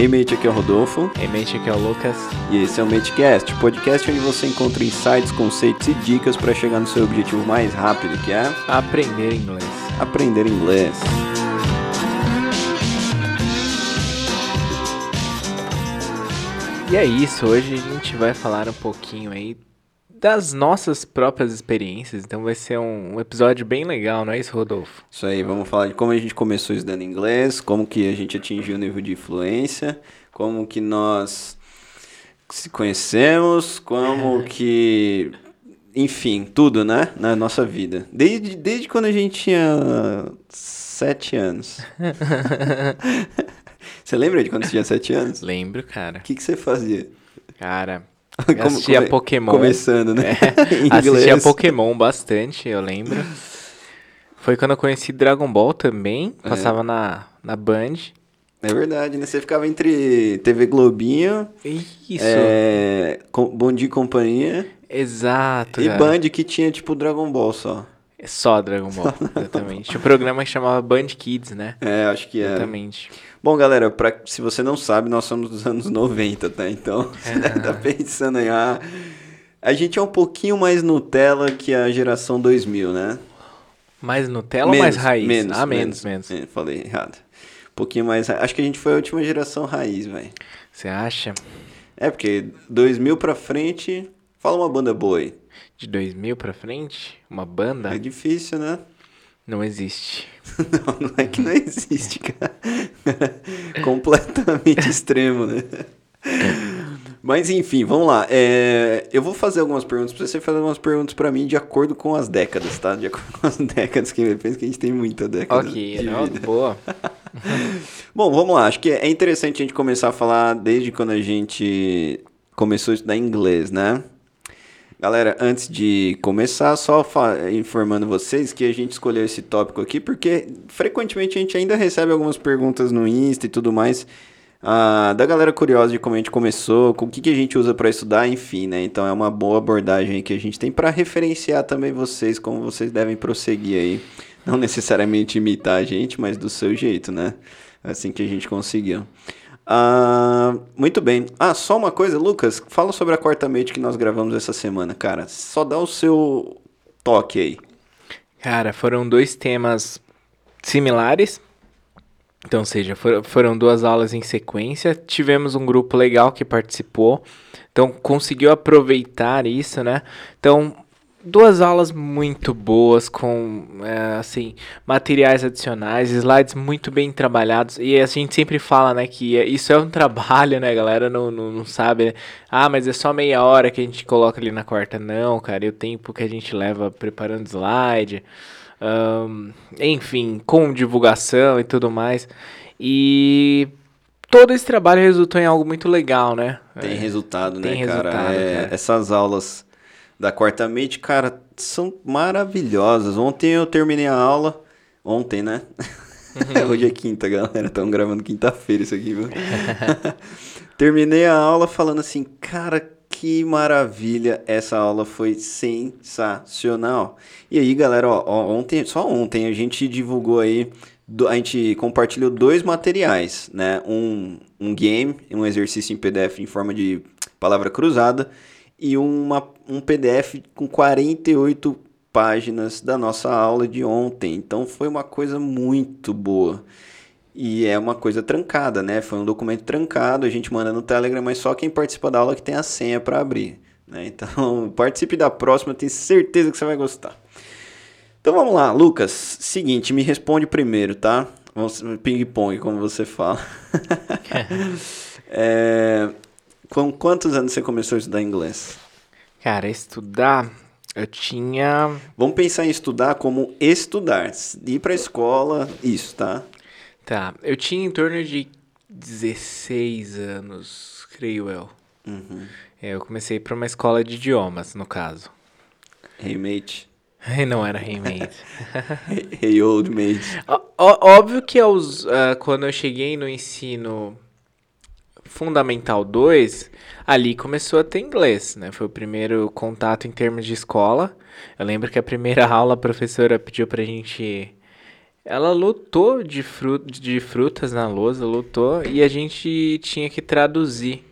Hey mate, aqui é o Rodolfo. Hey mate, aqui é o Lucas. E esse é o Matecast, podcast onde você encontra insights, conceitos e dicas para chegar no seu objetivo mais rápido, que é aprender inglês. Aprender inglês. E é isso, hoje a gente vai falar um pouquinho aí das nossas próprias experiências, então vai ser um, um, episódio bem legal, não é isso, Rodolfo? Isso aí, vamos falar de como a gente começou estudando inglês, como que a gente atingiu o nível de influência, como que nós se conhecemos, como é. que... Enfim, tudo, né? Na nossa vida. Desde, desde quando a gente tinha sete anos. você lembra de quando você tinha sete anos? Lembro, cara. O que, que você fazia? Cara, eu assistia come... Pokémon. Começando, né? É, assistia Pokémon bastante, eu lembro. Foi quando eu conheci Dragon Ball também. É. Passava é. na, na Band. É verdade, né? Você ficava entre TV Globinho. Isso. É, Bom Dia e Companhia. Exato. E cara. Band que tinha tipo Dragon Ball só. É só Dragon Ball, exatamente. Tinha um programa que chamava Band Kids, né? É, acho que é. Exatamente. Bom, galera, pra, se você não sabe, nós somos dos anos 90, tá? Então, você deve estar tá pensando aí, ah, a gente é um pouquinho mais Nutella que a geração 2000, né? Mais Nutella menos, ou mais raiz? Menos, ah, menos, menos. menos. É, falei errado. Um pouquinho mais Acho que a gente foi a última geração raiz, velho. Você acha? É, porque 2000 pra frente, fala uma banda boa aí. De 2000 pra frente? Uma banda? É difícil, né? Não existe. não, não é que não existe, cara. Completamente extremo, né? Mas enfim, vamos lá. É, eu vou fazer algumas perguntas pra você fazer algumas perguntas pra mim de acordo com as décadas, tá? De acordo com as décadas, que eu penso que a gente tem muita década. Ok, não, boa. Bom, vamos lá. Acho que é interessante a gente começar a falar desde quando a gente começou a estudar inglês, né? Galera, antes de começar, só informando vocês que a gente escolheu esse tópico aqui porque frequentemente a gente ainda recebe algumas perguntas no Insta e tudo mais uh, da galera curiosa de como a gente começou, com o que, que a gente usa para estudar, enfim, né? Então é uma boa abordagem que a gente tem para referenciar também vocês, como vocês devem prosseguir aí. Não necessariamente imitar a gente, mas do seu jeito, né? Assim que a gente conseguiu. Ah, muito bem. Ah, só uma coisa, Lucas, fala sobre a quarta mate que nós gravamos essa semana, cara. Só dá o seu toque aí. Cara, foram dois temas similares. Então, seja, foram duas aulas em sequência. Tivemos um grupo legal que participou. Então, conseguiu aproveitar isso, né? Então, duas aulas muito boas com é, assim materiais adicionais slides muito bem trabalhados. E a gente sempre fala né que isso é um trabalho né galera não, não, não sabe né? ah mas é só meia hora que a gente coloca ali na quarta. Não cara e o tempo que a gente leva preparando slide um, enfim com divulgação e tudo mais. E todo esse trabalho resultou em algo muito legal né? Tem resultado tem né resultado, cara? É, cara. essas aulas da quarta mate, cara, são maravilhosas. Ontem eu terminei a aula. Ontem, né? Uhum. Hoje é quinta, galera. Estamos gravando quinta-feira isso aqui, viu? terminei a aula falando assim, cara, que maravilha. Essa aula foi sensacional. E aí, galera, ó, ontem, só ontem a gente divulgou aí a gente compartilhou dois materiais, né? Um, um game, um exercício em PDF em forma de palavra cruzada e uma, um PDF com 48 páginas da nossa aula de ontem. Então foi uma coisa muito boa. E é uma coisa trancada, né? Foi um documento trancado, a gente manda no Telegram, mas só quem participa da aula que tem a senha para abrir. Né? Então participe da próxima, tenho certeza que você vai gostar. Então vamos lá, Lucas. Seguinte, me responde primeiro, tá? Vamos ping-pong, como você fala. é, com quantos anos você começou a estudar inglês? Cara, estudar, eu tinha. Vamos pensar em estudar como estudar. Ir pra escola, isso, tá? Tá. Eu tinha em torno de 16 anos, creio eu. Uhum. É, eu comecei para uma escola de idiomas, no caso. Hey, mate. Não era hey, mate. hey, hey, old mate. Ó, óbvio que aos, uh, quando eu cheguei no ensino Fundamental 2, ali começou a ter inglês, né? Foi o primeiro contato em termos de escola. Eu lembro que a primeira aula a professora pediu pra gente Ela lutou de, fru de frutas na lousa, lutou, e a gente tinha que traduzir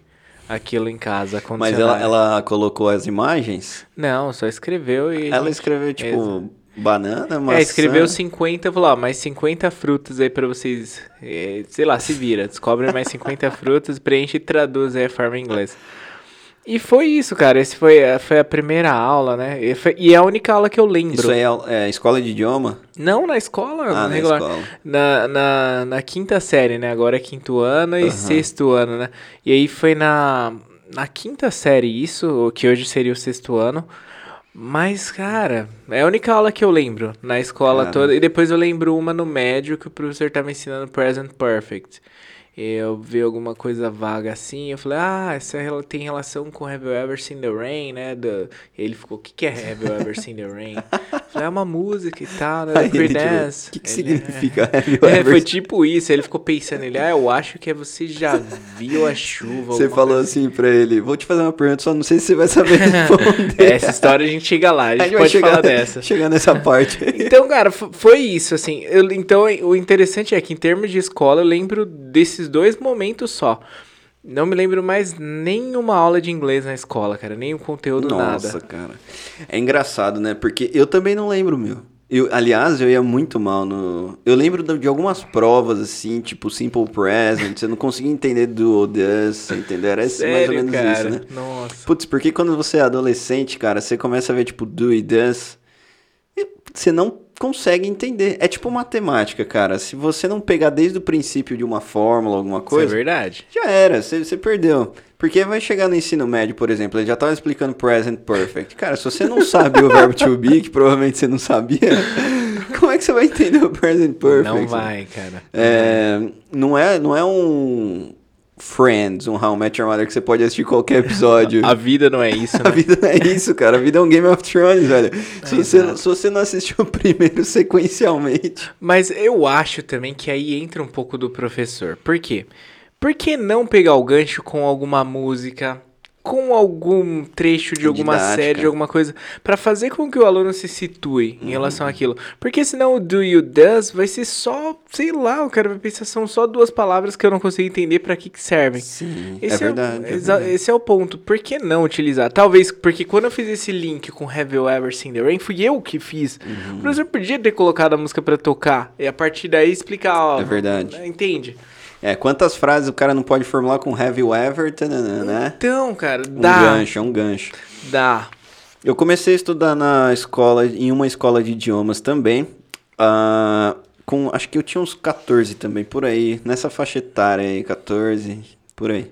aquilo em casa. Mas ela, ela colocou as imagens? Não, só escreveu e. Ela gente- escreveu, tipo, Exato. Banana, maçã... É, escreveu 50, falou, ó, mais 50 frutas aí pra vocês, eh, sei lá, se vira, descobrem mais 50 frutas, preenche e traduz aí a forma em inglês. E foi isso, cara, esse foi, a- foi a primeira aula, né, e, foi- e é a única aula que eu lembro. Isso aí é, é escola de idioma? Não, na escola, Ah, na regular. escola. Na, na, na quinta série, né, agora é quinto ano e Aham. sexto ano, né, e aí foi na, na quinta série isso, que hoje seria o sexto ano, mas, cara, é a única aula que eu lembro na escola toda. E depois eu lembro uma no médio que o professor tava ensinando Present Perfect. Eu vi alguma coisa vaga assim, eu falei, ah, essa rela- tem relação com Have You Ever Seen the Rain, né? Do... Ele ficou, o que, que é Have You Ever Seen the Rain? Eu falei, é uma música e tal, né? Aí Creedence. o que, que Ele, significa Have you É, ever foi tipo isso. Ele ficou pensando, ele, ah, eu acho que é você já viu a chuva. Você falou coisa assim pra ele, vou te fazer uma pergunta, só não sei se você vai saber responder. Essa história a gente chega lá, a gente, vai pode chegar, falar dessa. chegar nessa parte. Então, cara, fo- foi isso, assim. eu- então, o interessante é que, em termos de escola, eu lembro desses dois momentos só. Não me lembro mais nenhuma aula de inglês na escola, cara. Nem o conteúdo, Nossa, nada. cara. É engraçado, né? Porque eu também não lembro, meu. Eu, aliás, eu ia muito mal no. Eu lembro de algumas provas, assim, tipo Simple Present. Eu não conseguia entender do this, entendeu? Era esse- mais ou Sério, menos cara. isso, né? Nossa. Putz, porque quando você é adolescente, cara, você começa a ver, tipo, do e e você não consegue entender. É tipo matemática, cara. Se você não pegar desde o princípio de uma fórmula, alguma Isso é coisa, verdade. já era, você, você perdeu. Porque vai chegar no ensino médio, por exemplo, ele já tava explicando present perfect. Cara, se você não sabe o verbo to be, que provavelmente você não sabia, como é que você vai entender o present perfect? Não vai, cara. É, não, é, não é um Friends, um How I Met Your Mother que você pode assistir qualquer episódio. A vida não é isso, A né? vida não é isso, cara. A vida é um Game of Thrones, velho. Se, você, exato. se você não assistiu o primeiro sequencialmente. Mas eu acho também que aí entra um pouco do professor. Por quê? Por que não pegar o gancho com alguma música, com algum trecho de alguma Didática. série, de alguma coisa, pra fazer com que o aluno se situe em relação àquilo? Porque senão o do you does vai ser só, sei lá, o cara vai pensar são só duas palavras que eu não consigo entender pra que que servem. Sim, Esse é verdade. o- é verdade. esse é o ponto. Por que não utilizar? Talvez porque quando eu fiz esse link com Have You Ever Seen the Rain, fui eu que fiz. Uhum. O professor podia ter colocado a música pra tocar e a partir daí explicar, ó. É verdade. Entende? É, quantas frases o cara não pode formular com have you ever, né? Então, cara, Um dá. gancho, é um gancho. Dá. Eu comecei a estudar na escola, em uma escola de idiomas também. ah, com, acho que eu tinha uns 14 também, por aí. Nessa faixa etária aí, 14, por aí.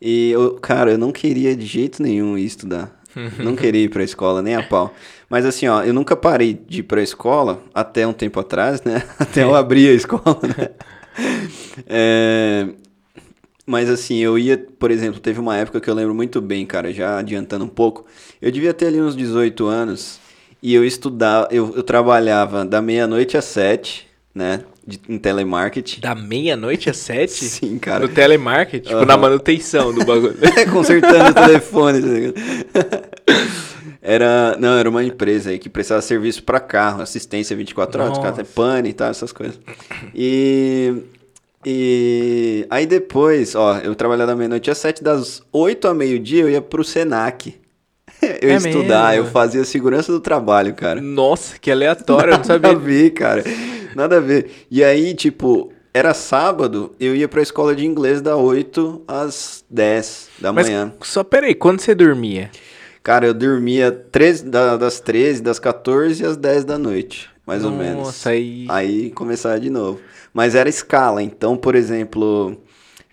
E, eu, cara, eu não queria de jeito nenhum ir estudar. não queria ir pra escola, nem a pau. Mas assim, ó, eu nunca parei de ir pra escola, até um tempo atrás, né? Até eu abrir a escola, né? É, mas assim, eu ia, por exemplo, teve uma época que eu lembro muito bem, cara, já adiantando um pouco. Eu devia ter ali uns 18 anos e eu estudava, eu, eu trabalhava da meia-noite às sete, né, de, em telemarketing. Da meia-noite às sete? Sim, cara. No telemarketing, tipo, Aham. na manutenção do bagulho. Consertando o telefone, tá? Era, não, era uma empresa aí que prestava serviço pra carro, assistência 24 horas, Nossa. pane e tal, essas coisas. E e aí depois, ó, eu trabalhava da meia-noite às sete, das 8 a meio-dia eu ia pro Senac. Eu É estudar, mesmo? eu fazia segurança do trabalho, cara. Nossa, que aleatório, eu não Nada a sabia. ver, cara. Nada a ver. E aí, tipo, era sábado, eu ia pra escola de inglês da 8 às 10 da Mas manhã. só peraí, quando você dormia? Cara, eu dormia 13, da- das 13, das 14 às 10 da noite, mais ou menos. Nossa, aí. Aí começava de novo. Mas era escala, então, por exemplo,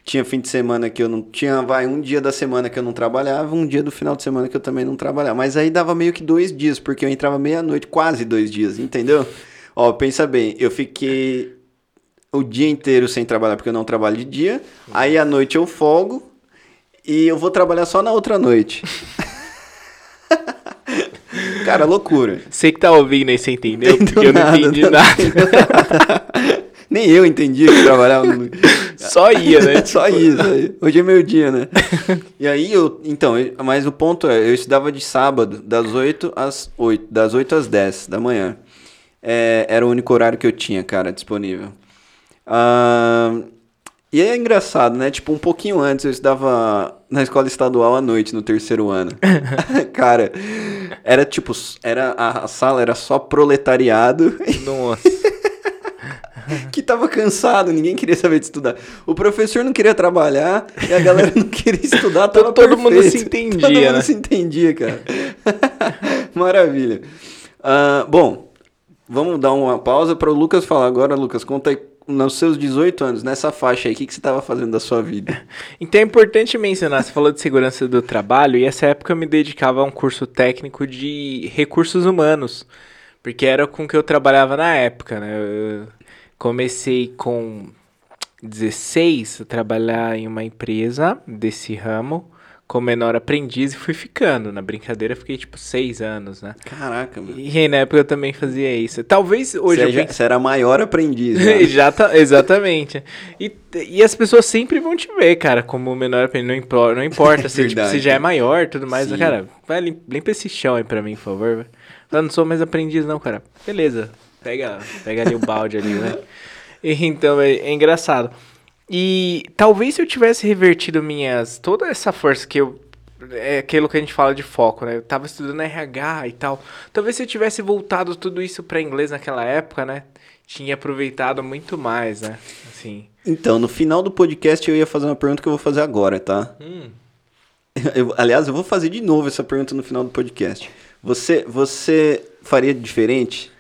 tinha fim de semana que eu não tinha, vai, um dia da semana que eu não trabalhava, um dia do final de semana que eu também não trabalhava. Mas aí dava meio que dois dias, porque eu entrava meia-noite, quase dois dias, entendeu? Ó, pensa bem, eu fiquei o dia inteiro sem trabalhar porque eu não trabalho de dia, aí à noite eu folgo e eu vou trabalhar só na outra noite. Cara, loucura. Você que tá ouvindo aí, você entendeu? Porque eu não nada, entendi não nada. Nem eu entendia que trabalhava no... Só ia, né? Só isso. aí. Hoje é meu dia, né? E aí eu. Então, mas o ponto é, eu estudava de sábado, das 8 às 8, das 8 às 10 da manhã. é, era o único horário que eu tinha, cara, disponível. Ah, e é engraçado, né? Tipo, um pouquinho antes eu estudava na escola estadual à noite, no terceiro ano. cara, era tipo, era, a sala era só proletariado. Nossa. que tava cansado, ninguém queria saber de estudar. O professor não queria trabalhar e a galera não queria estudar, tava Todo perfeito. mundo se entendia, Todo mundo né? se entendia, cara. Maravilha. Ah, bom, vamos dar uma pausa para o Lucas falar agora. Lucas, conta aí, nos seus 18 anos, nessa faixa aí, o que, que você tava fazendo da sua vida? Então é importante mencionar, você falou de segurança do trabalho, e essa época eu me dedicava a um curso técnico de recursos humanos, porque era com que eu trabalhava na época, né? Eu comecei com 16 a trabalhar em uma empresa desse ramo, como menor aprendiz, e fui ficando. Na brincadeira, fiquei tipo 6 anos, né? Caraca, mano. E aí, na época eu também fazia isso. Talvez hoje Você, eu já- você era maior aprendiz, né? Já tá- exatamente. E, e as pessoas sempre vão te ver, cara, como menor aprendiz. Não, impor, não importa se tipo, você já é maior e tudo mais. Sim. Cara, vai lim- limpa esse chão aí pra mim, por favor. Eu não sou mais aprendiz, não, cara. Beleza. Pega, pega ali o balde ali, né? Então, é, é engraçado. E talvez se eu tivesse revertido minhas. toda essa força que eu. É aquilo que a gente fala de foco, né? Eu tava estudando RH e tal. Talvez se eu tivesse voltado tudo isso pra inglês naquela época, né? Tinha aproveitado muito mais, né? Assim. Então, no final do podcast eu ia fazer uma pergunta que eu vou fazer agora, tá? Hum. Eu- aliás, eu vou fazer de novo essa pergunta no final do podcast. Você, você faria diferente?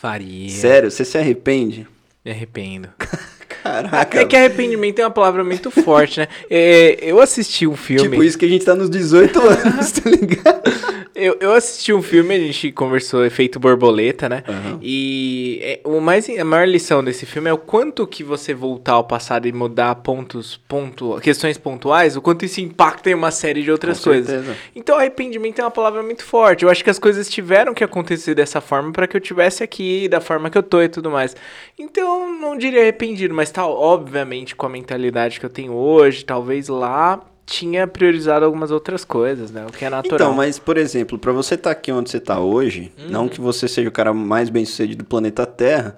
Faria. Sério? Você se arrepende? Me arrependo. Caraca. É que arrependimento é uma palavra muito forte, né? É, eu assisti um filme. Tipo isso que a gente tá nos 18 anos, tá ligado? Eu, eu assisti um filme, a gente conversou Efeito Borboleta, né? Aham. E é, o mais, a maior lição desse filme é o quanto que você voltar ao passado e mudar pontos, ponto, questões pontuais, o quanto isso impacta em uma série de outras Com coisas. certeza. Então, arrependimento é uma palavra muito forte. Eu acho que as coisas tiveram que acontecer dessa forma para que eu tivesse aqui, da forma que eu tô e tudo mais. Então, não diria arrependido, mas tá, obviamente, com a mentalidade que eu tenho hoje, talvez lá tinha priorizado algumas outras coisas, né? O que é natural. Então, mas, por exemplo, pra você estar aqui onde você tá hoje, Hum. não que você seja o cara mais bem sucedido do planeta Terra.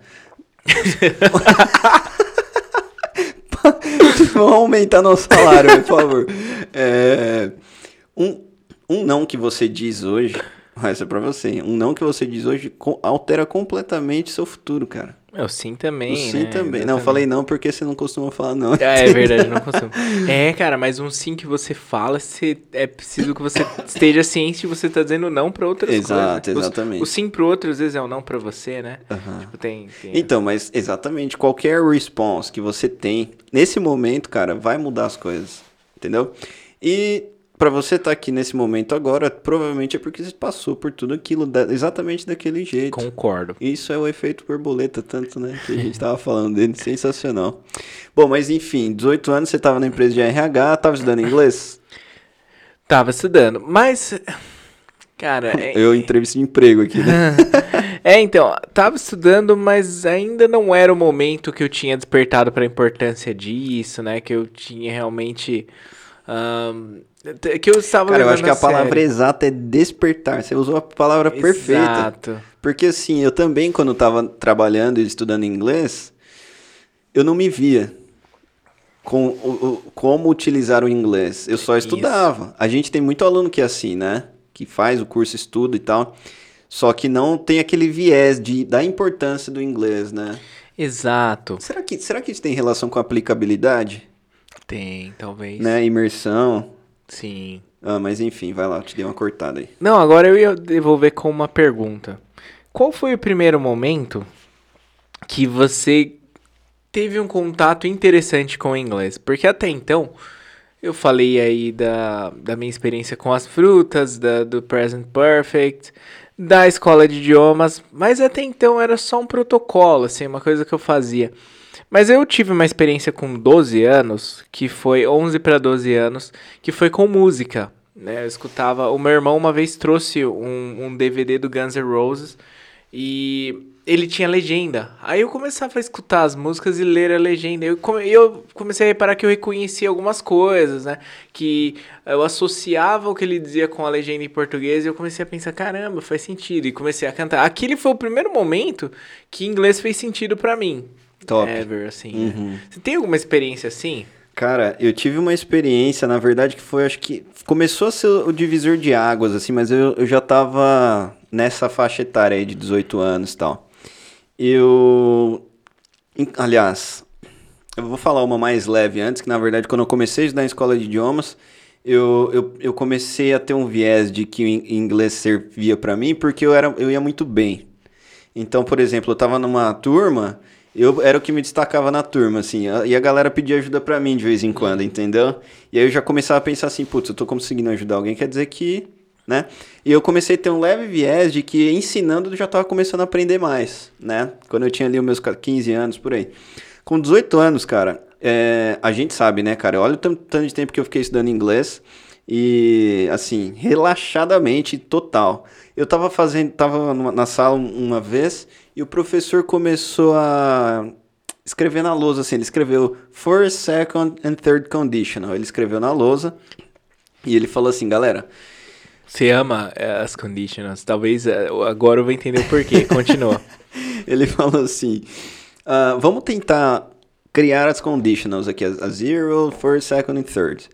Vamos aumentar nosso salário, por favor. É, um, um não que você diz hoje, essa é pra você, um não que você diz hoje altera completamente seu futuro, cara. Eu sim também, O sim né? também. Não, Exatamente. falei não porque você não costuma falar não. Ah, é verdade, não consigo. É, cara, mas um sim que você fala, você, é preciso que você esteja ciente de você tá dizendo não pra outras Exato, coisas. O- exatamente. O, sim pro outro, às vezes, é o não pra você, né? Aham. Tipo, tem... tem Então, mas exatamente, qualquer response que você tem, nesse momento, cara, vai mudar as coisas, entendeu? E pra você estar aqui nesse momento agora, provavelmente é porque você passou por tudo aquilo da- exatamente daquele jeito. Concordo. Isso é o efeito borboleta, tanto, né, que a gente tava falando dele, sensacional. Bom, mas enfim, 18 anos, você tava na empresa de RH, tava estudando inglês? Tava estudando, mas... Cara, é, Eu entrevista de emprego aqui, né? é, então, tava estudando, mas ainda não era o momento que eu tinha despertado pra importância disso, né? Que eu tinha realmente... ahn, que eu estava Cara, eu acho que a palavra exata é despertar. Você usou a palavra perfeita. Exato. Porque assim, eu também, quando tava trabalhando e estudando inglês, eu não me via com o, o- como utilizar o inglês. Eu só Isso. estudava. A gente tem muito aluno que é assim, né? Que faz o curso, estuda e tal. Só que não tem aquele viés de, da importância do inglês, né? Exato. Será que, será que isso tem relação com aplicabilidade? Tem, talvez. Né? Imersão? Sim. Ah, mas enfim, vai lá, te dei uma cortada aí. Não, agora eu ia devolver com uma pergunta. Qual foi o primeiro momento que você teve um contato interessante com o inglês? Porque até então, eu falei aí da, da minha experiência com as frutas, da, do Present Perfect, da escola de idiomas, mas até então era só um protocolo, assim, uma coisa que eu fazia. Mas eu tive uma experiência com 12 anos, que foi 11 para 12 anos, que foi com música. Né? Eu escutava. O meu irmão uma vez trouxe um, um DVD do Guns N' Roses e ele tinha legenda. Aí eu começava a escutar as músicas e ler a legenda. Eu, come, eu comecei a reparar que eu reconhecia algumas coisas, né? Que eu associava o que ele dizia com a legenda em português e eu comecei a pensar, caramba, faz sentido. E comecei a cantar. Aquele foi o primeiro momento que inglês fez sentido para mim. Top. Ever, assim. Né? Uhum. Né? Você tem alguma experiência assim? Cara, eu tive uma experiência, na verdade, que foi, acho que começou a ser o divisor de águas, assim, mas eu, eu já tava nessa faixa etária aí de 18 anos e tal. Eu. Aliás, eu vou falar uma mais leve antes, que na verdade, quando eu comecei a estudar em escola de idiomas, eu, eu, eu comecei a ter um viés de que o inglês servia para mim porque eu, era, eu ia muito bem. Então, por exemplo, eu tava numa turma, eu era o que me destacava na turma, assim, e a galera pedia ajuda para mim de vez em quando, entendeu? E aí eu já começava a pensar assim, putz, eu tô conseguindo ajudar alguém, quer dizer que né? E eu comecei a ter um leve viés de que ensinando eu já estava começando a aprender mais, né? Quando eu tinha ali os meus 15 anos, por aí. Com 18 anos, cara, é, a gente sabe, né, cara? Olha o tanto de tempo que eu fiquei estudando inglês e, assim, relaxadamente, total. Eu tava fazendo, tava na sala uma vez e o professor começou a escrever na lousa, assim, ele escreveu first, second and third conditional. Ele escreveu na lousa e ele falou assim, galera, você ama eh, as conditionals. Talvez eh, agora eu vou entender o porquê. Continua. Ele falou assim: uh, vamos tentar criar as conditionals aqui, a zero, first, second e third.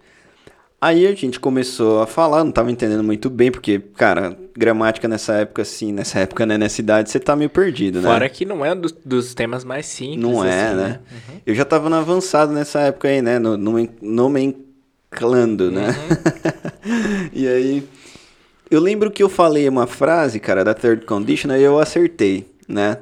Aí a gente começou a falar, não estava entendendo muito bem, porque, cara, gramática nessa época, assim, nessa época, né, nessa idade, você tá meio perdido, né? Fora que não é do, dos temas mais simples. Não é, assim, né? né? Uhum. Eu já tava no avançado nessa época aí, né? No, no, nomenclando, né? Uhum. e aí eu lembro que eu falei uma frase, cara, da third condition, e eu acertei, né?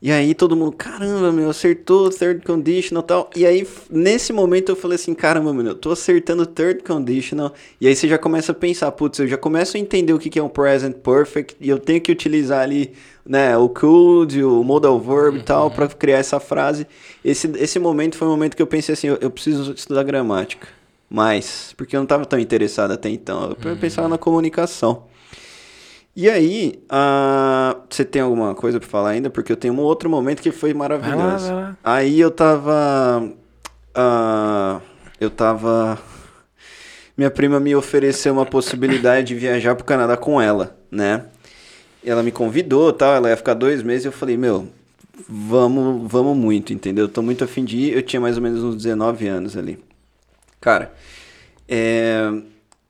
E aí todo mundo, caramba, meu, acertou third conditional e tal. E aí, nesse momento eu falei assim, caramba, meu, eu tô acertando third conditional. E aí você já começa a pensar, putz, eu já começo a entender o que, é um present perfect. E eu tenho que utilizar ali, né, o could, o modal verb e tal, uhum. para criar essa frase. Esse, esse momento foi o momento que eu pensei assim, eu, eu preciso estudar gramática mais, porque eu não estava tão interessado até então. Eu uhum. pensava na comunicação. E aí, uh, você tem alguma coisa para falar ainda? Porque eu tenho um outro momento que foi maravilhoso. Vai lá, vai lá. Aí eu tava. Uh, eu tava. Minha prima me ofereceu uma possibilidade de viajar pro Canadá com ela, né? Ela me convidou tal, ela ia ficar dois meses e eu falei, meu, vamos, vamos muito, entendeu? Eu tô muito afim de ir. Eu tinha mais ou menos uns 19 anos ali. Cara, é,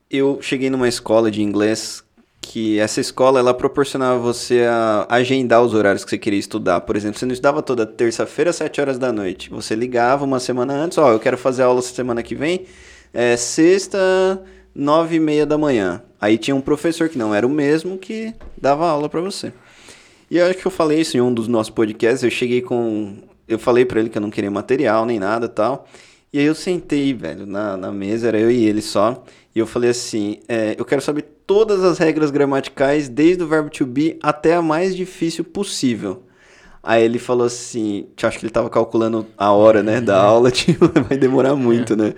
eu cheguei numa escola de inglês que essa escola ela proporcionava você a agendar os horários que você queria estudar. Por exemplo, você não estudava toda terça-feira às 7 horas da noite. Você ligava uma semana antes, ó, eu quero fazer aula semana que vem, é sexta, nove e meia da manhã. Aí tinha um professor que não era o mesmo que dava aula para você. E eu acho que eu falei isso em um dos nossos podcasts, eu cheguei com... Eu falei para ele que eu não queria material nem nada tal. E aí eu sentei, velho, na, na mesa, era eu e ele só. E eu falei assim: é, eu quero saber todas as regras gramaticais, desde o verbo to be até a mais difícil possível. Aí ele falou assim: acho que ele tava calculando a hora, né, da aula, tipo, vai demorar muito, né?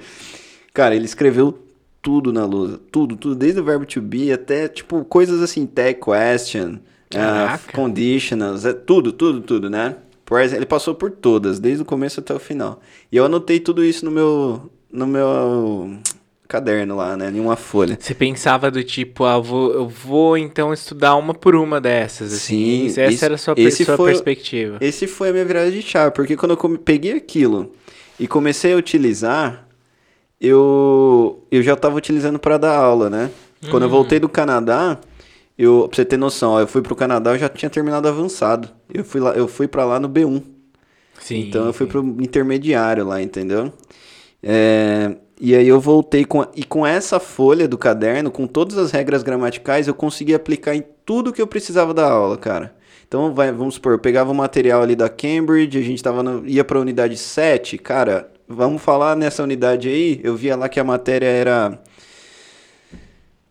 Cara, ele escreveu tudo na lousa, tudo, tudo, desde o verbo to be até, tipo, coisas assim, tag question, uh, conditionals, é, tudo, tudo, tudo, né? Ele passou por todas, desde o começo até o final. E eu anotei tudo isso no meu, no meu caderno lá, né? Em uma folha. Você pensava do tipo, ah, vou, eu vou então estudar uma por uma dessas, assim. Sim. essa era a sua, esse sua foi, perspectiva. Esse foi a minha virada de chave, porque quando eu peguei aquilo e comecei a utilizar, eu, eu já estava utilizando para dar aula, né? Quando eu uhum. voltei do Canadá, eu, pra você ter noção, ó, eu fui pro Canadá, eu já tinha terminado avançado. Eu fui, lá, eu fui pra lá no B1. Sim. Então eu fui pro intermediário lá, entendeu? É, e aí eu voltei com. E com essa folha do caderno, com todas as regras gramaticais, eu consegui aplicar em tudo que eu precisava da aula, cara. Então, vai, vamos supor, eu pegava o material ali da Cambridge, a gente tava no, ia pra unidade 7, cara, vamos falar nessa unidade aí, eu via lá que a matéria era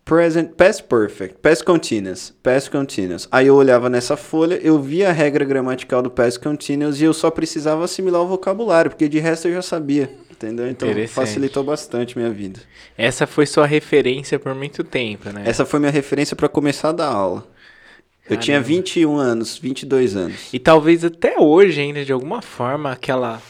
present, past perfect, past continuous, past continuous. Aí eu olhava nessa folha, eu via a regra gramatical do past continuous e eu só precisava assimilar o vocabulário, porque de resto eu já sabia, entendeu? Então facilitou bastante minha vida. Essa foi sua referência por muito tempo, né? Essa foi minha referência para começar a dar aula. Eu tinha 21 anos, 22 anos. E talvez até hoje ainda, de alguma forma, aquela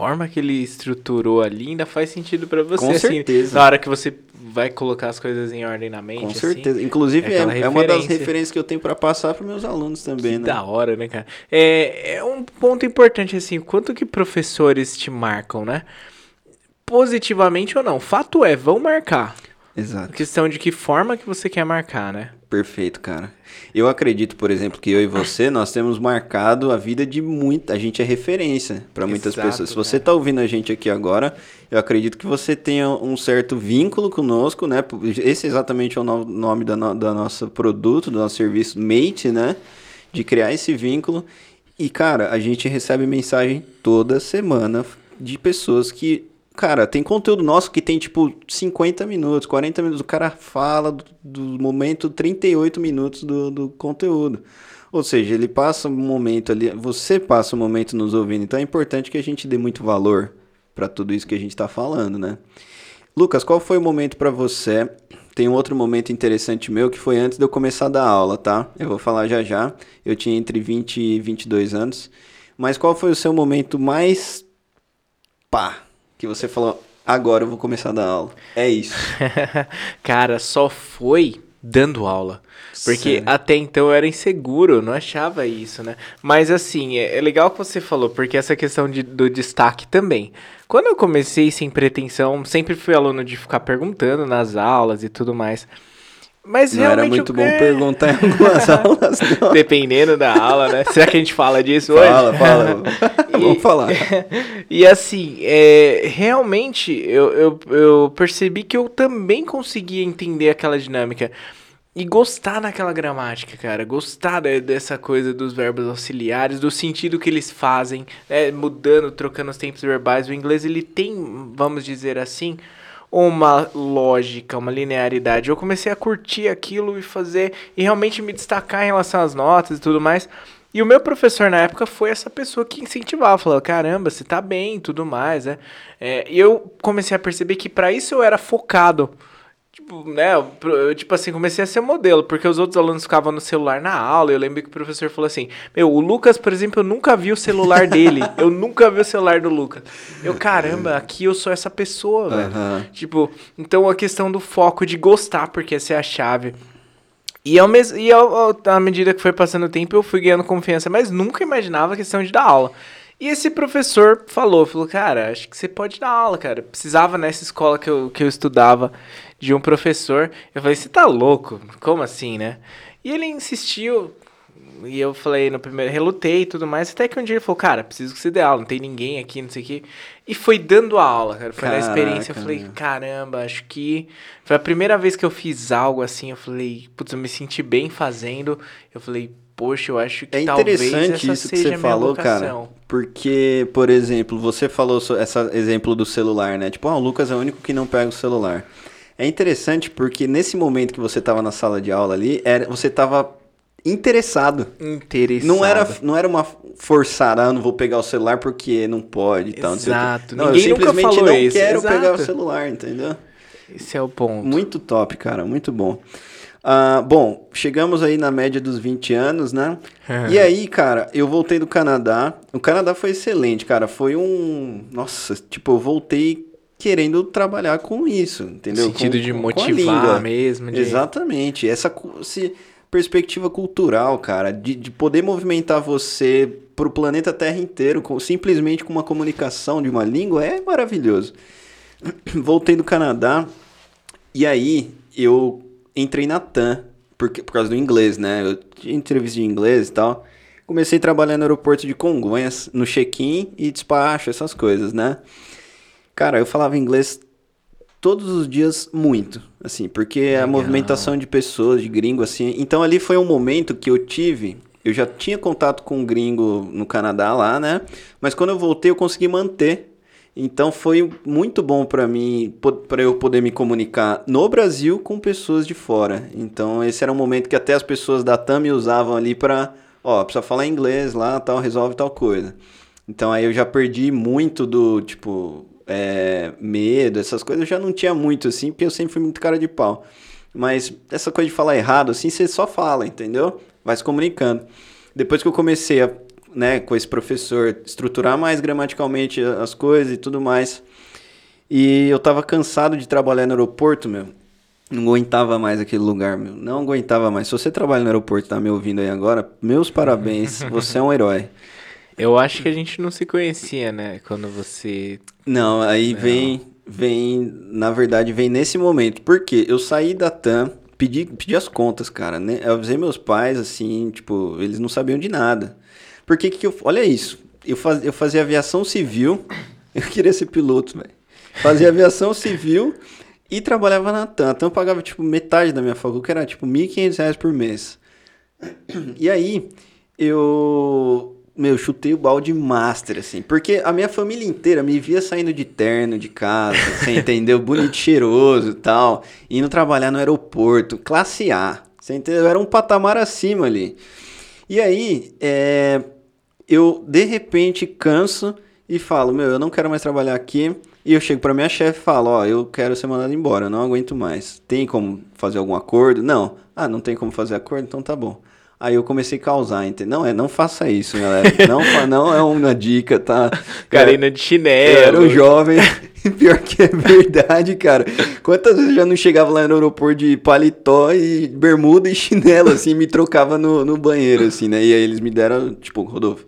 forma que ele estruturou ali ainda faz sentido para você. Com assim, certeza. Na hora que você vai colocar as coisas em ordem na mente. Com assim. certeza. Inclusive, é é, é uma das referência. referências que eu tenho para passar para meus alunos também, Que né? da hora, né, cara? É, é um ponto importante, assim, quanto que professores te marcam, né? Positivamente ou não. Fato é, vão marcar. A Exato. questão de que forma que você quer marcar, né? Perfeito, cara. Eu acredito, por exemplo, que eu e você, nós temos marcado a vida de muita. A gente é referência para muitas Exato, pessoas. Se você está ouvindo a gente aqui agora, eu acredito que você tenha um certo vínculo conosco, né? Esse exatamente é o no- nome da, no, da nosso produto, do nosso serviço Mate, né? De criar esse vínculo. E, cara, a gente recebe mensagem toda semana de pessoas que. Cara, tem conteúdo nosso que tem tipo 50 minutos, 40 minutos. O cara fala do, do momento 38 minutos do, do conteúdo. Ou seja, ele passa um momento ali, você passa um momento nos ouvindo. Então é importante que a gente dê muito valor para tudo isso que a gente está falando, né? Lucas, qual foi o momento para você? Tem um outro momento interessante meu que foi antes de eu começar a dar aula, tá? Eu vou falar já já. Eu tinha entre 20 e 22 anos. Mas qual foi o seu momento mais pá, que você falou, agora eu vou começar a dar aula? É isso. Cara, só foi dando aula. Porque Sério? até então eu era inseguro, eu não achava isso, né? Mas assim, é, é legal que você falou, porque essa questão de- do destaque também. Quando eu comecei sem pretensão, sempre fui aluno de ficar perguntando nas aulas e tudo mais. Mas Não era muito eu- bom é, perguntar em algumas aulas, não. Dependendo da aula, né? Será que a gente fala disso hoje? Fala, fala. Vamos falar. E assim, é, realmente eu, eu, eu percebi que eu também conseguia entender aquela dinâmica. E gostar daquela gramática, cara. Gostar de- dessa coisa dos verbos auxiliares, do sentido que eles fazem, né, mudando, trocando os tempos verbais. O inglês, ele tem, vamos dizer assim, uma lógica, uma linearidade. Eu comecei a curtir aquilo e fazer, e realmente me destacar em relação às notas e tudo mais. E o meu professor na época foi essa pessoa que incentivava, falou: caramba, você tá bem e tudo mais, né? É, e eu comecei a perceber que para isso eu era focado. Tipo, né? eu tipo assim, comecei a ser modelo, porque os outros alunos ficavam no celular na aula. Eu lembro que o professor falou assim: Meu, o Lucas, por exemplo, eu nunca vi o celular dele. eu nunca vi o celular do Lucas. Eu, caramba, aqui eu sou essa pessoa, velho. Tipo, então a questão do foco de gostar, porque essa é a chave. E, ao mes... e ao- à medida que foi passando o tempo, eu fui ganhando confiança, mas nunca imaginava a questão de dar aula. E esse professor falou, falou, cara, acho que você pode dar aula, cara. Precisava nessa escola que eu, que eu estudava de um professor. Eu falei, você tá louco? Como assim, né? E ele insistiu, e eu falei no primeiro, relutei e tudo mais, até que um dia ele falou, cara, preciso que você dê aula, não tem ninguém aqui, não sei o quê. E foi dando a aula, cara. Foi na experiência, eu Caraca, falei, caramba, acho que foi a primeira vez que eu fiz algo assim, eu falei, putz, eu me senti bem fazendo. Eu falei, poxa, eu acho que É talvez interessante essa isso que você falou, cara. Porque, por exemplo, você falou esse exemplo do celular, né? Tipo, ah, o Lucas é o único que não pega o celular. É interessante porque nesse momento que você tava na sala de aula ali, era, você tava interessado. Interessado. Não era, não era uma forçada, ah, não vou pegar o celular porque não pode e tal. Exato. Não, Ninguém eu nunca simplesmente falou não isso. quero pegar o Exato. celular, entendeu? Esse é o ponto. Muito top, cara, muito bom. Ah, bom, chegamos aí na média dos 20 anos, né? e aí, cara, eu voltei do Canadá. O Canadá foi excelente, cara. Foi um. Nossa, tipo, eu voltei querendo trabalhar com isso, entendeu? No sentido Com- de com- com motivar língua. mesmo. De... Exatamente. Essa esse perspectiva cultural, cara, de, de poder movimentar você pro planeta Terra inteiro, com, simplesmente com uma comunicação de uma língua, é maravilhoso. Voltei do Canadá e aí eu entrei na TAM, porque, por causa do inglês, né? Eu tinha entrevista de inglês e tal. Comecei a trabalhar no aeroporto de Congonhas, no check-in e despacho, essas coisas, né? Cara, eu falava inglês todos os dias muito, assim, porque a Legal. movimentação de pessoas, de gringo, assim. Então ali foi um momento que eu tive. Eu já tinha contato com um gringo no Canadá lá, né? Mas quando eu voltei eu consegui manter. Então foi muito bom pra mim, para eu poder me comunicar no Brasil com pessoas de fora. Então esse era um momento que até as pessoas da TAM me usavam ali pra, ó, precisa falar inglês lá, tal, resolve tal coisa. Então aí eu já perdi muito do, tipo, é, medo, essas coisas eu já não tinha muito assim, porque eu sempre fui muito cara de pau. Mas essa coisa de falar errado, assim, você só fala, entendeu? Vai se comunicando. Depois que eu comecei a, né, com esse professor, estruturar mais gramaticalmente as coisas e tudo mais. E eu tava cansado de trabalhar no aeroporto, meu. Não aguentava mais aquele lugar, meu. Não aguentava mais. Se você trabalha no aeroporto e tá me ouvindo aí agora, meus parabéns. você é um herói. Eu acho que a gente não se conhecia, né? Quando você. Não, aí não. vem. Vem. Na verdade, vem nesse momento. Porque eu saí da TAM, pedi, pedi as contas, cara. Né? Eu avisei meus pais, assim, tipo, eles não sabiam de nada. Porque que, que eu. Olha isso. Eu, faz, eu fazia aviação civil. Eu queria ser piloto, velho. Fazia aviação civil e trabalhava na TAM. A TAM pagava, tipo, metade da minha faculdade, que era, tipo, R$ 1.500 por mês. E aí, eu... Meu, chutei o balde master, assim. Porque a minha família inteira me via saindo de terno de casa, você entendeu? Bonito, cheiroso e tal. Indo trabalhar no aeroporto, classe A. Você entendeu? Era um patamar acima ali. E aí, é... eu, de repente, canso e falo, meu, eu não quero mais trabalhar aqui e eu chego para minha chefe e falo, ó, eu quero ser mandado embora, eu não aguento mais. Tem como fazer algum acordo? Não. Ah, não tem como fazer acordo? Então tá bom. Aí eu comecei a causar, entendeu? Não, é, não faça isso, galera. Não, não é uma dica, tá? Carina de chinelo. Eu era um jovem, pior que é verdade, cara. Quantas vezes eu já não chegava lá no aeroporto de paletó e bermuda e chinelo, assim, me trocava no, no banheiro, assim, né? E aí eles me deram, tipo, Rodolfo,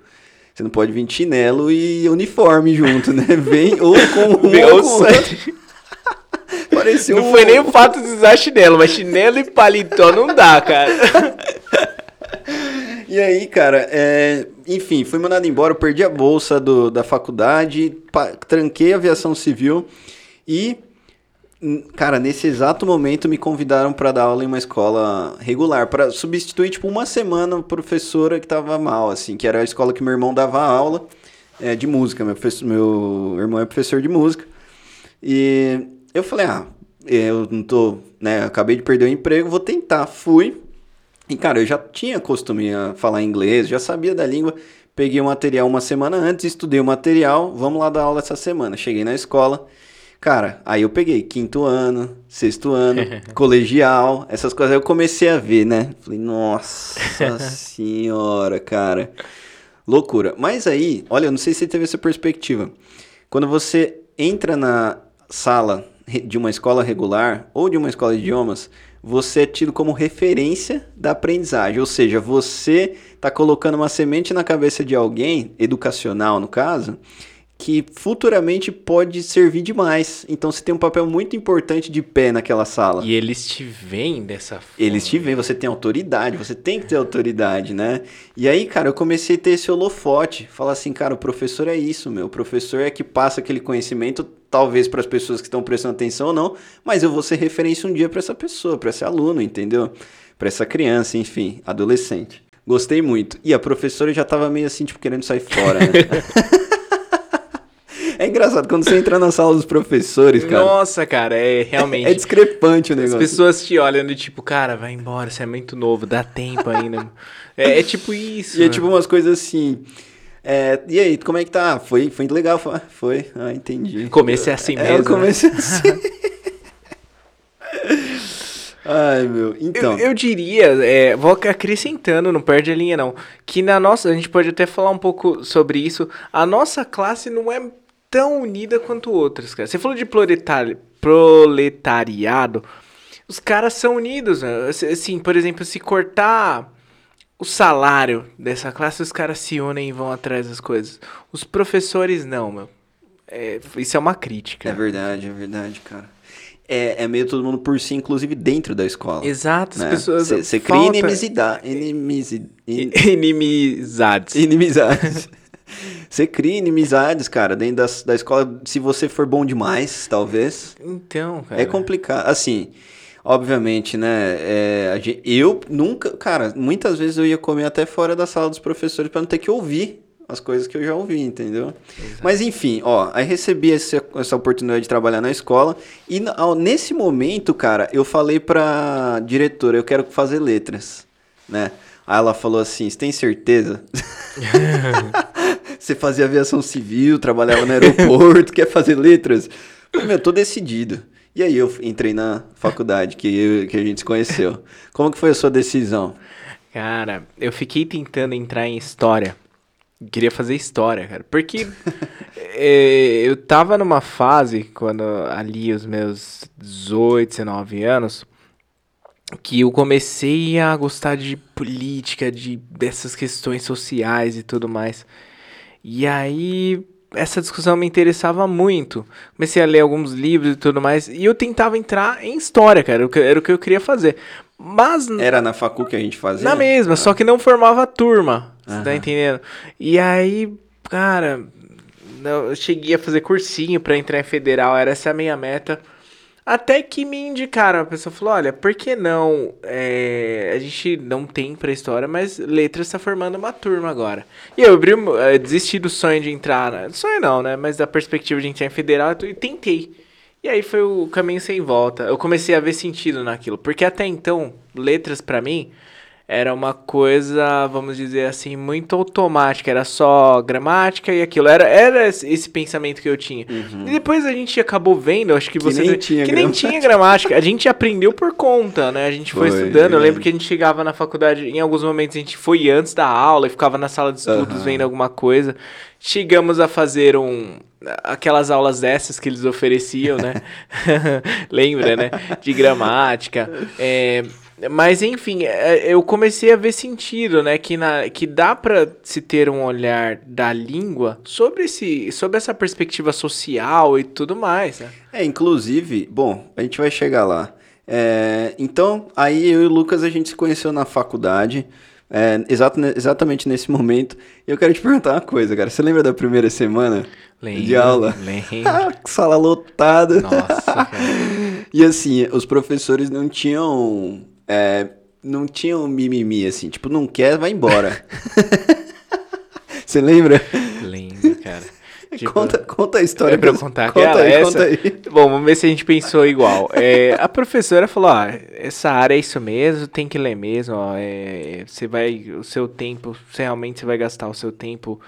você não pode vir de chinelo e uniforme junto, né? Vem ou com um ou com outro. Pareceu não um... foi nem o fato de usar chinelo, mas chinelo e paletó não dá, cara. E aí, cara, é... enfim, fui mandado embora, perdi a bolsa do, da faculdade, tranquei a aviação civil e Cara, nesse exato momento me convidaram para dar aula em uma escola regular, para substituir, tipo, uma semana a professora que tava mal, assim, que era a escola que meu irmão dava aula é, de música. Meu, meu irmão é professor de música. E eu falei, ah, eu não tô, né, acabei de perder o emprego, vou tentar. Fui. E, cara, eu já tinha costume a falar inglês, já sabia da língua. Peguei o material uma semana antes, estudei o material, vamos lá dar aula essa semana. Cheguei na escola Cara, aí eu peguei quinto ano, sexto ano, colegial, essas coisas. Aí eu comecei a ver, né? Falei, nossa senhora, cara. Loucura. Mas aí, olha, eu não sei se você teve essa perspectiva. Quando você entra na sala de uma escola regular ou de uma escola de idiomas, você é tido como referência da aprendizagem. Ou seja, você está colocando uma semente na cabeça de alguém, educacional no caso, que futuramente pode servir demais. Então você tem um papel muito importante de pé naquela sala. E eles te veem dessa forma. Eles te veem, você tem autoridade, você tem que ter autoridade, né? E aí, cara, eu comecei a ter esse holofote. Falar assim, cara, o professor é isso, meu. O professor é que passa aquele conhecimento, talvez para as pessoas que estão prestando atenção ou não, mas eu vou ser referência um dia para essa pessoa, para esse aluno, entendeu? Para essa criança, enfim, adolescente. Gostei muito. E a professora já tava meio assim, tipo, querendo sair fora, né? É engraçado, quando você entra na sala dos professores, cara. Nossa, cara, é realmente. É, discrepante o negócio. As pessoas te olham do tipo, cara, vai embora, você é muito novo, dá tempo ainda. é, é, tipo isso. E é tipo umas coisas assim. É, e aí, como é que tá? Foi, foi legal? Foi. Ah, entendi. Comecei assim é, mesmo. Eu comecei né? assim. Ai, meu. Então. Eu, eu diria, é, vou acrescentando, não perde a linha não, que na nossa, a gente pode até falar um pouco sobre isso. A nossa classe não é tão unida quanto outras, cara. Você falou de proletari proletariado, os caras são unidos, né? Assim, por exemplo, se cortar o salário dessa classe, os caras se unem e vão atrás das coisas. Os professores não, meu. É, isso é uma crítica. É verdade, é verdade, cara. É, é meio todo mundo por si, inclusive dentro da escola. Exato, as né? pessoas. Você cria inimizidade. Inimizi... In... Inimizades. Inimizades. Você cria inimizades, cara, dentro da, da escola, se você for bom demais, talvez. Então, cara. É complicado. Assim, obviamente, né? É, eu nunca, cara, muitas vezes eu ia comer até fora da sala dos professores para não ter que ouvir as coisas que eu já ouvi, entendeu? Exato. Mas enfim, ó, aí recebi essa, essa oportunidade de trabalhar na escola e ó, nesse momento, cara, eu falei pra diretora, eu quero fazer letras, né? Aí ela falou assim, você tem certeza? Você fazia aviação civil, trabalhava no aeroporto, quer fazer letras? Falei, meu, tô decidido. E aí eu entrei na faculdade que, eu- que a gente se conheceu. Como que foi a sua decisão? Cara, eu fiquei tentando entrar em história. Queria fazer história, cara. Porque eh, eu tava numa fase, quando ali os meus 18, 19 anos, que eu comecei a gostar de política, de dessas questões sociais e tudo mais. E aí essa discussão me interessava muito. Comecei a ler alguns livros e tudo mais, e eu tentava entrar em história, cara. Era o que- eu queria fazer. Mas Era na facu que a gente fazia? na mesma, só que não formava turma. Você tá entendendo? E aí, cara, eu cheguei a fazer cursinho pra entrar em federal, era essa a minha meta. Até que me indicaram, a pessoa falou, olha, por que não, é, a gente não tem pra história, mas letras tá formando uma turma agora. E eu abri, eh, desisti do sonho de entrar, né? sonho não, né, mas da perspectiva de entrar em federal, e tentei. E aí foi o caminho sem volta. Eu comecei a ver sentido naquilo, porque até então, letras pra mim era uma coisa, vamos dizer assim, muito automática, era só gramática e aquilo. Era, era esse pensamento que eu tinha. E depois a gente acabou vendo, acho que, Uhum. Que você nem tinha que nem gramática. tinha gramática. A gente aprendeu por conta, né? A gente foi, Foi, estudando. Eu verdade. lembro que a gente chegava na faculdade, em alguns momentos a gente foi antes da aula e ficava na sala de estudos Aham. vendo alguma coisa. Chegamos a fazer um aquelas aulas dessas que eles ofereciam, né? Lembra, né? De gramática. É, mas enfim, é, eu comecei a ver sentido, né? Que, na, que dá pra se ter um olhar da língua sobre, esse, sobre essa perspectiva social e tudo mais, né? É, inclusive, bom, a gente vai chegar lá. É, então, aí eu e o Lucas a gente se conheceu na faculdade, é, exato, exatamente nesse momento. E eu quero te perguntar uma coisa, cara. Você lembra da primeira semana de aula? lembro. Ah, Sala lotada. Nossa, cara. E assim, os professores não tinham. É, não tinham mimimi, assim, tipo, não quer, vai embora. Você lembra? Lembro, cara. Tipo, conta, conta a história. É pra eu contar conta aquela? aí, Essa? conta aí. Bom, vamos ver se a gente pensou igual. É, a professora falou: ah, essa área é isso mesmo, tem que ler mesmo. Ó, é, você vai, o seu tempo, realmente você vai gastar o seu tempo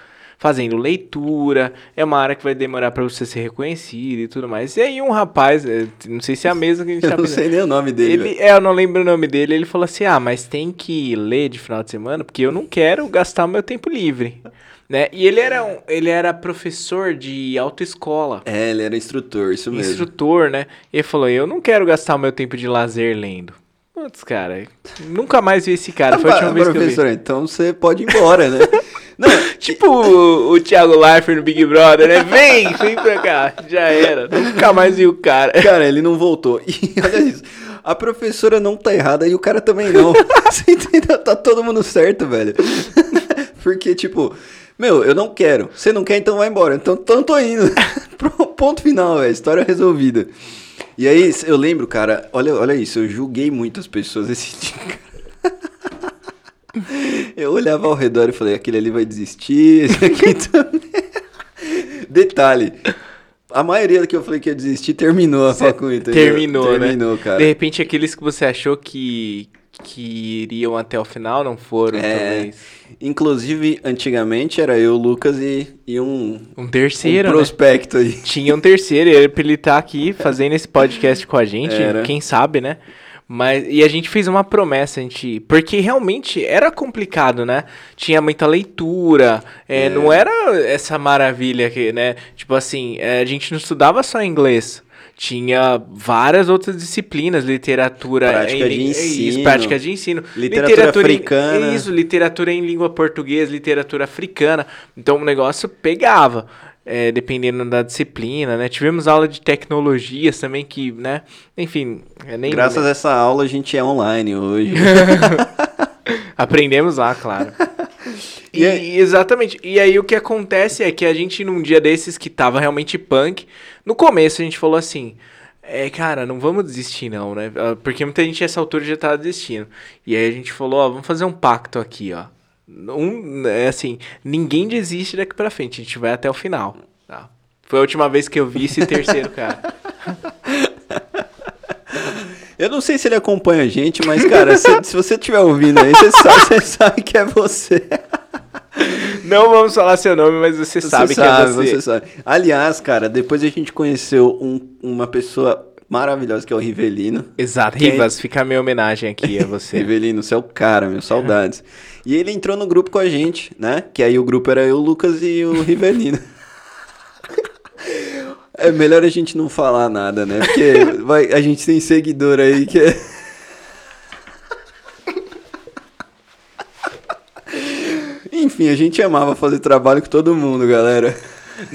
fazendo leitura. É uma área que vai demorar pra você ser reconhecido e tudo mais. E aí um rapaz, é, não sei se é a mesma que a gente Eu tá não pensando. sei nem o nome dele. Ele, é, eu não lembro o nome dele. Ele falou assim: ah, mas tem que ler de final de semana, porque eu não quero gastar o meu tempo livre. Né? E ele era, um, ele era professor de autoescola É, ele era instrutor, isso mesmo. instrutor, né? E ele falou: Eu não quero gastar o meu tempo de lazer lendo. Putz, cara, nunca mais vi esse cara. Foi a última vez que eu vi. professor, então você pode ir embora, né? Não, Tipo o, o Thiago Leifert no Big Brother, né? Vem, vem pra cá. Já era. Nunca mais vi o cara. cara, ele não voltou. E olha isso. A professora não tá errada e o cara também não. Você entendeu? Tá todo mundo certo, velho. Porque, tipo, meu, eu não quero. Você não quer, então vai embora. Então, então tô indo. Ponto final, velho. História resolvida. E aí, eu lembro, cara, olha, olha isso, eu julguei muitas pessoas esse dia. cara. Eu olhava ao redor e falei, aquele ali vai desistir, esse aqui também. Detalhe, a maioria que eu falei que ia desistir terminou a faculdade, entendeu? Terminou, né? Terminou, cara. De repente, aqueles que você achou que, que iriam até o final não foram, É, talvez. inclusive, antigamente era eu, Lucas e, e um, Um um terceiro, né? prospecto aí. Tinha um terceiro, e pra ele estar aqui fazendo esse podcast com a gente, Era. quem sabe, né? Mas, e a gente fez uma promessa, a gente, porque realmente era complicado, né? Tinha muita leitura, é, É. não era essa maravilha que, né? Tipo assim, é, a gente não estudava só inglês. Tinha várias outras disciplinas, literatura Prática de em, isso, ensino. prática de ensino, Literatura em- africana. isso, literatura em língua portuguesa, literatura africana. Então o negócio pegava, é, dependendo da disciplina, né? Tivemos aula de tecnologias também que, né? Enfim, é nem Graças a essa aula a gente é online hoje. aprendemos lá, claro. E E, exatamente. E aí o que acontece é que a gente, num dia desses que tava realmente punk, no começo a gente falou assim. É, cara, não vamos desistir não, né? Ah, Porque muita gente nessa altura já tava desistindo. E aí a gente falou, ó, vamos fazer um pacto aqui, ó. Um, é assim, ninguém desiste daqui pra frente, a gente vai até o final. Tá? Foi a última vez que eu vi esse terceiro cara. Eu não sei se ele acompanha a gente, mas, cara, se, se você estiver ouvindo aí, você sabe, você sabe que é você. Não vamos falar seu nome, mas você, Você sabe, sabe, que é você. você sabe. Aliás, cara, depois a gente conheceu um- uma pessoa maravilhosa, que é o Rivelino. Exato, Quem- Rivas, fica a minha homenagem aqui a você. Rivelino, você é o cara, meu, saudades. E ele entrou no grupo com a gente, né? Que aí o grupo era eu, o Lucas e o Rivelino. É melhor a gente não falar nada, né? Porque vai, a gente tem seguidor aí que é... Enfim, a gente amava fazer trabalho com todo mundo, galera.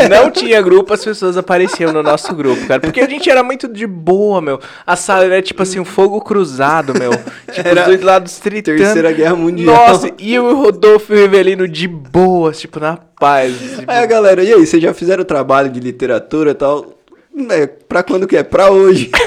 Não tinha grupo, as pessoas apareciam no nosso grupo, cara. Porque a gente era muito de boa, meu. A sala era tipo assim, um fogo cruzado, meu. Tipo, Era os dois lados tritando. Terceira Guerra Mundial. Nossa, e eu e o Rodolfo Rivelino de boas, tipo, na paz. Tipo, Aí galera, e aí, vocês já fizeram trabalho de literatura e tal? É, pra quando que é? Pra hoje.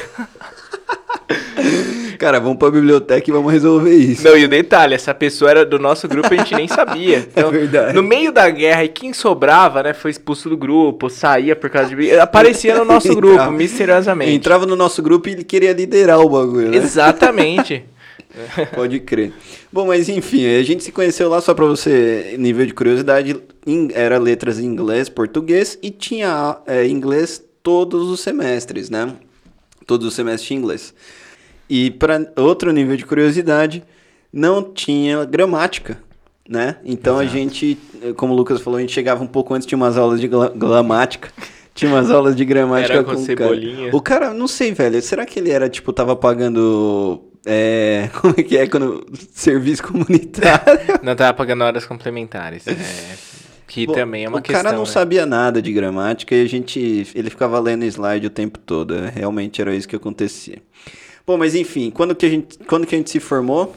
Cara, vamos pra biblioteca e vamos resolver isso. Não, e o detalhe, essa pessoa era do nosso grupo e a gente nem sabia. Então, verdade. No meio da guerra, e quem sobrava, né, foi expulso do grupo, saía por causa de... Aparecia no nosso grupo, Entrava. misteriosamente. Entrava no nosso grupo e ele queria liderar o bagulho, né? Exatamente. Pode crer. Bom, mas enfim, a gente se conheceu lá só pra você, nível de curiosidade, em- era letras em inglês, português e tinha é, inglês todos os semestres, né? Todos os semestres tinha inglês. E para outro nível de curiosidade, não tinha gramática, né? Então a gente, como o Lucas falou, a gente chegava um pouco antes, tinha umas aulas de gramática. Tinha umas aulas de gramática Era com o cara. Cebolinha. O cara, não sei, velho. Será que ele era, tipo, tava pagando. É, como é que é quando. Serviço comunitário? Não tava pagando horas complementares. É, que Bom, também é uma o questão. cara não né? sabia nada de gramática e a gente. Ele ficava lendo slide o tempo todo. é, Realmente era isso que acontecia. Bom, mas enfim, quando que a gente, quando que a gente se formou?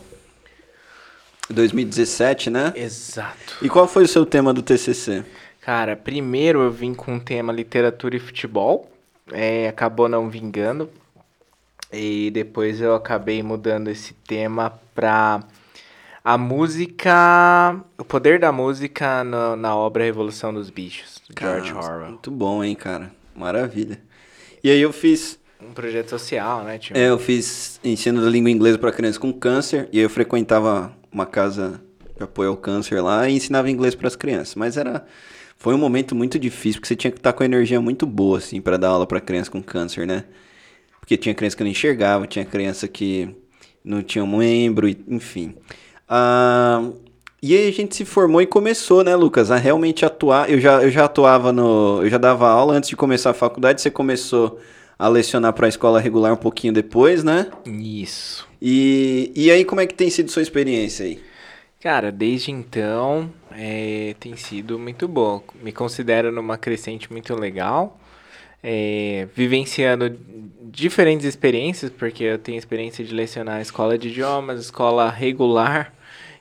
2017, né? Exato. E qual foi o seu tema do TCC? Cara, primeiro eu vim com o tema literatura e futebol. É, acabou não vingando. E depois eu acabei mudando esse tema pra a música. O poder da música no- na obra Revolução dos Bichos, do George Orwell. Muito bom, hein, cara? Maravilha. E aí eu fiz Um projeto social, né, tio? É, eu fiz ensino da língua inglesa para crianças com câncer e eu frequentava uma casa de apoio ao câncer lá e ensinava inglês para as crianças. Mas era foi um momento muito difícil porque você tinha que estar com a energia muito boa assim para dar aula para criança com câncer, né? Porque tinha criança que não enxergava, tinha criança que não tinha um membro, enfim. Ah, e aí a gente se formou e começou, né, Lucas, a realmente atuar. Eu já, eu já atuava no. Eu já dava aula antes de começar a faculdade, você começou a lecionar para a escola regular um pouquinho depois, né? Isso. E, e aí, como é que tem sido sua experiência aí? Cara, desde então é, tem sido muito bom. Me considero numa crescente muito legal. é, vivenciando diferentes experiências, porque eu tenho experiência de lecionar escola de idiomas, escola regular,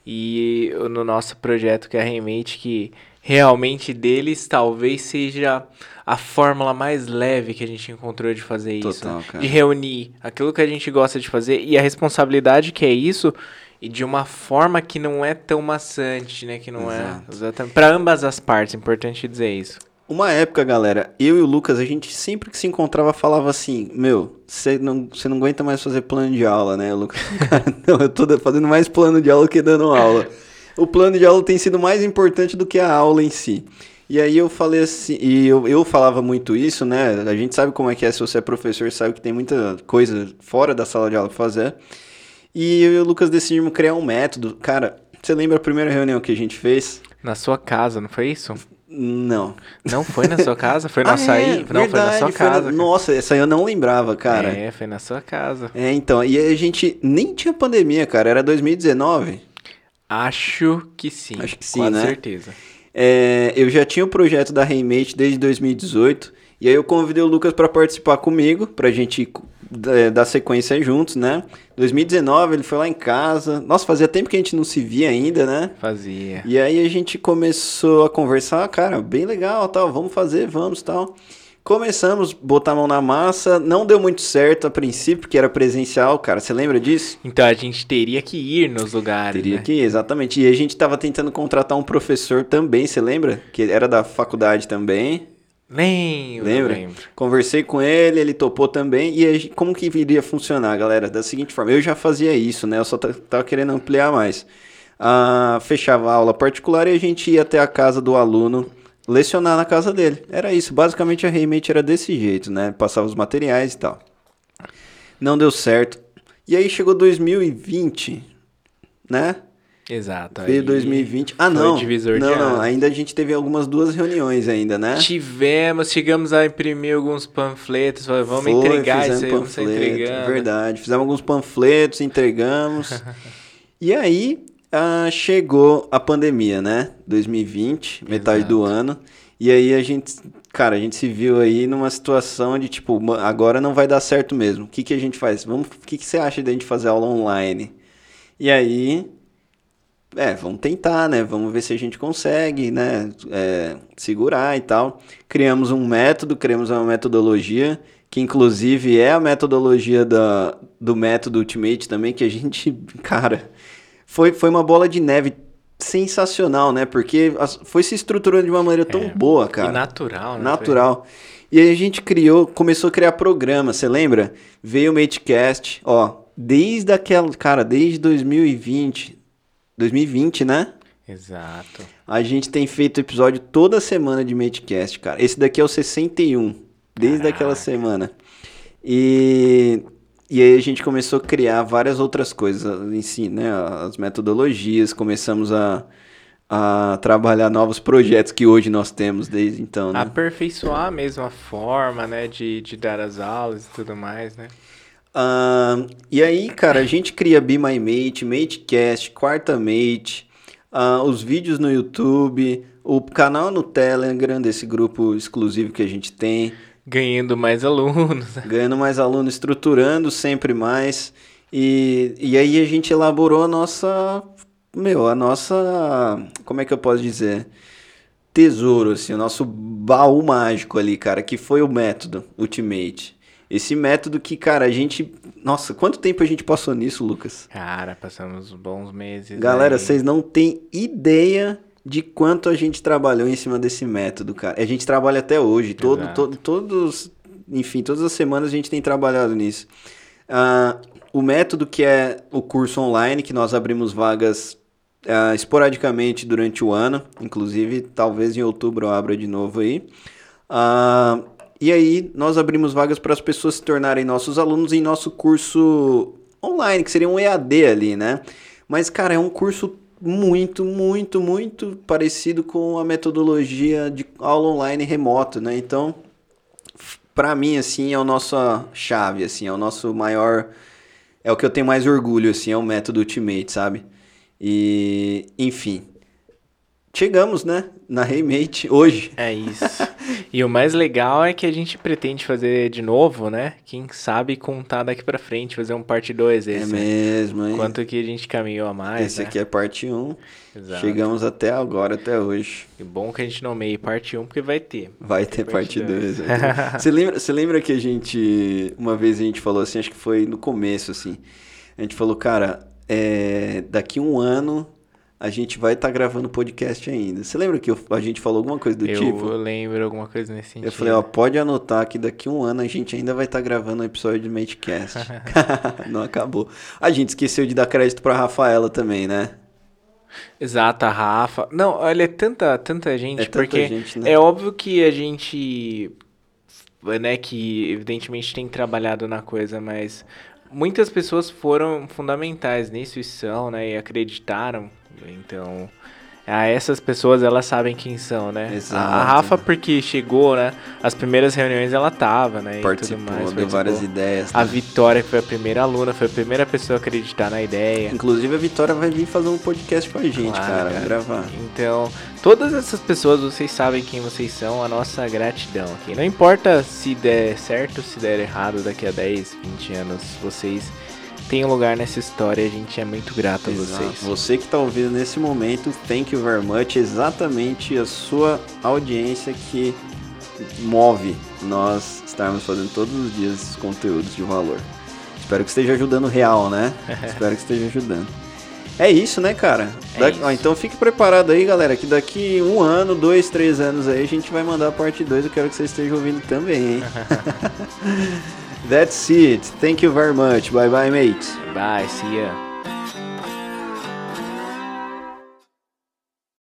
e no nosso projeto que é a Remate, que realmente deles talvez seja a fórmula mais leve que a gente encontrou de fazer isso. Total, né? cara. De reunir aquilo que a gente gosta de fazer e a responsabilidade que é isso e de uma forma que não é tão maçante, né? Que não Exato. é exatamente para ambas as partes, é importante dizer isso. Uma época, galera, eu e o Lucas, a gente sempre que se encontrava falava assim: Meu, você não, não aguenta mais fazer plano de aula, né? O Lucas, cara, não, eu tô fazendo mais plano de aula que dando aula. O plano de aula tem sido mais importante do que a aula em si. E aí eu falei assim, e eu, eu falava muito isso, né? A gente sabe como é que é, se você é professor, sabe que tem muita coisa fora da sala de aula pra fazer. E eu e o Lucas decidimos criar um método. Cara, você lembra a primeira reunião que a gente fez? Na sua casa, não foi isso? Não. Não foi na sua casa? Foi no Ah, açaí? é, não, foi na verdade, sua foi na- casa. cara. Nossa, essa aí eu não lembrava, cara. É. É, foi na sua casa. então, e a gente nem tinha pandemia, cara, era 2019. Acho que sim. Acho que sim, com né? certeza. É, eu já tinha o projeto da Remate desde 2018, e aí eu convidei o Lucas pra participar comigo, pra gente é, dar sequência juntos, né? 2019 ele foi lá em casa. Nossa, fazia tempo que a gente não se via ainda, né? Fazia. E aí a gente começou a conversar, cara, bem legal, tal, vamos fazer, vamos, tal. Começamos, botar a mão na massa, não deu muito certo a princípio, porque era presencial, cara, você lembra disso? Então a gente teria que ir nos lugares. Teria né? que ir, exatamente. E a gente tava tentando contratar um professor também, você lembra? Que era da faculdade também. Lembro, Lembra? lembro. Conversei com ele, ele topou também. E a gente- como que iria funcionar, galera? Da seguinte forma, eu já fazia isso, né? Eu só ta- tava querendo ampliar mais. Ah, fechava a aula particular e a gente ia até a casa do aluno lecionar na casa dele. Era isso. Basicamente a Remate era desse jeito, né? Passava os materiais e tal. Não deu certo. E aí chegou 2020, né? Exato. Veio aí 2020. Ah, não. não, não. Ainda a gente teve algumas duas reuniões ainda, né? Tivemos, chegamos a imprimir alguns panfletos, falei, vamos Foi, entregar isso aí, vamos panfleto, entregando. Verdade. Fizemos alguns panfletos, entregamos. e aí ah, chegou a pandemia, né? 2020, metade Exato. do ano. E aí a gente, cara, a gente se viu aí numa situação de tipo, "Ma- agora não vai dar certo mesmo. O que, que a gente faz? Vamos, o que, que você acha de a gente fazer aula online? E aí, é, vamos tentar, né? Vamos ver se a gente consegue, né? É, segurar e tal. Criamos um método, criamos uma metodologia, que inclusive é a metodologia da, do método Ultimate também, que a gente, cara, foi, foi uma bola de neve sensacional, né? Porque foi se estruturando de uma maneira tão É, boa, E cara. natural, né? Natural. E aí a gente criou, começou a criar programa, você lembra? Veio o Matecast, ó, desde aquela, cara, desde 2020, 2020, né? Exato. A gente tem feito episódio toda semana de Matecast, cara. Esse daqui é o 61, desde Caraca. aquela semana. E, e aí a gente começou a criar várias outras coisas em si, né? As metodologias, começamos a, a trabalhar novos projetos que hoje nós temos desde então, né? Aperfeiçoar mesmo a forma, né, de, de dar as aulas e tudo mais, né? Ah, e aí, cara, a gente cria Be My Mate, Matecast, Quarta Mate, ah, os vídeos no YouTube, o canal no Telegram desse grupo exclusivo que a gente tem, Ganhando mais alunos. ganhando mais alunos, estruturando sempre mais. E, e aí a gente elaborou a nossa, meu, a nossa, como é que eu posso dizer? Tesouro, assim, o nosso baú mágico ali, cara, que foi o método Ultimate. Esse método que, cara, a gente. Nossa, quanto tempo a gente passou nisso, Lucas? Cara, passamos bons meses. Galera, aí. vocês não têm ideia de quanto a gente trabalhou em cima desse método, cara. A gente trabalha até hoje. Todo, Exato. todo, todos. Enfim, todas as semanas a gente tem trabalhado nisso. Ah, o método que é o curso online, que nós abrimos vagas ah, esporadicamente durante o ano. Inclusive, talvez em outubro eu abra de novo aí. Ah, e aí, nós abrimos vagas para as pessoas se tornarem nossos alunos em nosso curso online, que seria um EAD ali, né? Mas, cara, é um curso muito, muito, muito parecido com a metodologia de aula online remoto, né? Então, para mim, assim, é a nossa chave, assim, é o nosso maior... É o que eu tenho mais orgulho, assim, é o método Ultimate, sabe? E, enfim, chegamos, né, na Remate hoje. É isso. e o mais legal é que a gente pretende fazer de novo, né? Quem sabe contar daqui pra frente, fazer um parte 2 É esse. né? mesmo, hein? Quanto que a gente caminhou a mais, Esse né? aqui é parte 1. Exato. Chegamos até agora, até hoje. E bom que a gente nomeie parte 1, porque vai ter. Vai ter parte parte 2. dois. Você lembra, você lembra que a gente. Uma vez a gente falou assim, acho que foi no começo, assim. A gente falou, cara, é, daqui um ano a gente vai estar gravando podcast ainda. Você lembra que eu- a gente falou alguma coisa do eu tipo? lembro alguma coisa nesse sentido. Eu falei, ó, pode anotar que daqui um ano a gente ainda vai estar gravando um episódio do Matecast. Não acabou. A gente esqueceu de dar crédito pra Rafaela também, né? Exato, a Rafa. Não, olha, é tanta, tanta gente, É tanta porque gente, né? é óbvio que a gente, né, que evidentemente tem trabalhado na coisa, mas muitas pessoas foram fundamentais nisso e são, né, e acreditaram. Então, a essas pessoas, elas sabem quem são, né? A- Exato. A Rafa, porque chegou, né, as primeiras reuniões ela tava, né, e tudo Participou, mais. deu várias participou. ideias. A né? Vitória, que foi a primeira aluna, foi a primeira pessoa a acreditar na ideia. Inclusive a Vitória vai vir fazer um podcast com a gente, Claro, cara, cara. gravar. Então, todas essas pessoas, vocês sabem quem vocês são, a nossa gratidão aqui. Não importa se der certo, se der errado daqui a 10, 20 anos, vocês têm um lugar nessa história, a gente é muito grato a Exato. vocês. Você que está ouvindo nesse momento, thank you very much. Exatamente a sua audiência que move nós estarmos fazendo todos os dias esses conteúdos de valor. Espero que esteja ajudando real, né? Espero que esteja ajudando. É isso, né, cara? É Da- isso. ó, então fique preparado aí, galera, que daqui um ano, dois, três anos aí a gente vai mandar a parte 2. Eu quero que você esteja ouvindo também, hein? That's it. Thank you very much. Bye bye, mates. Bye, see ya.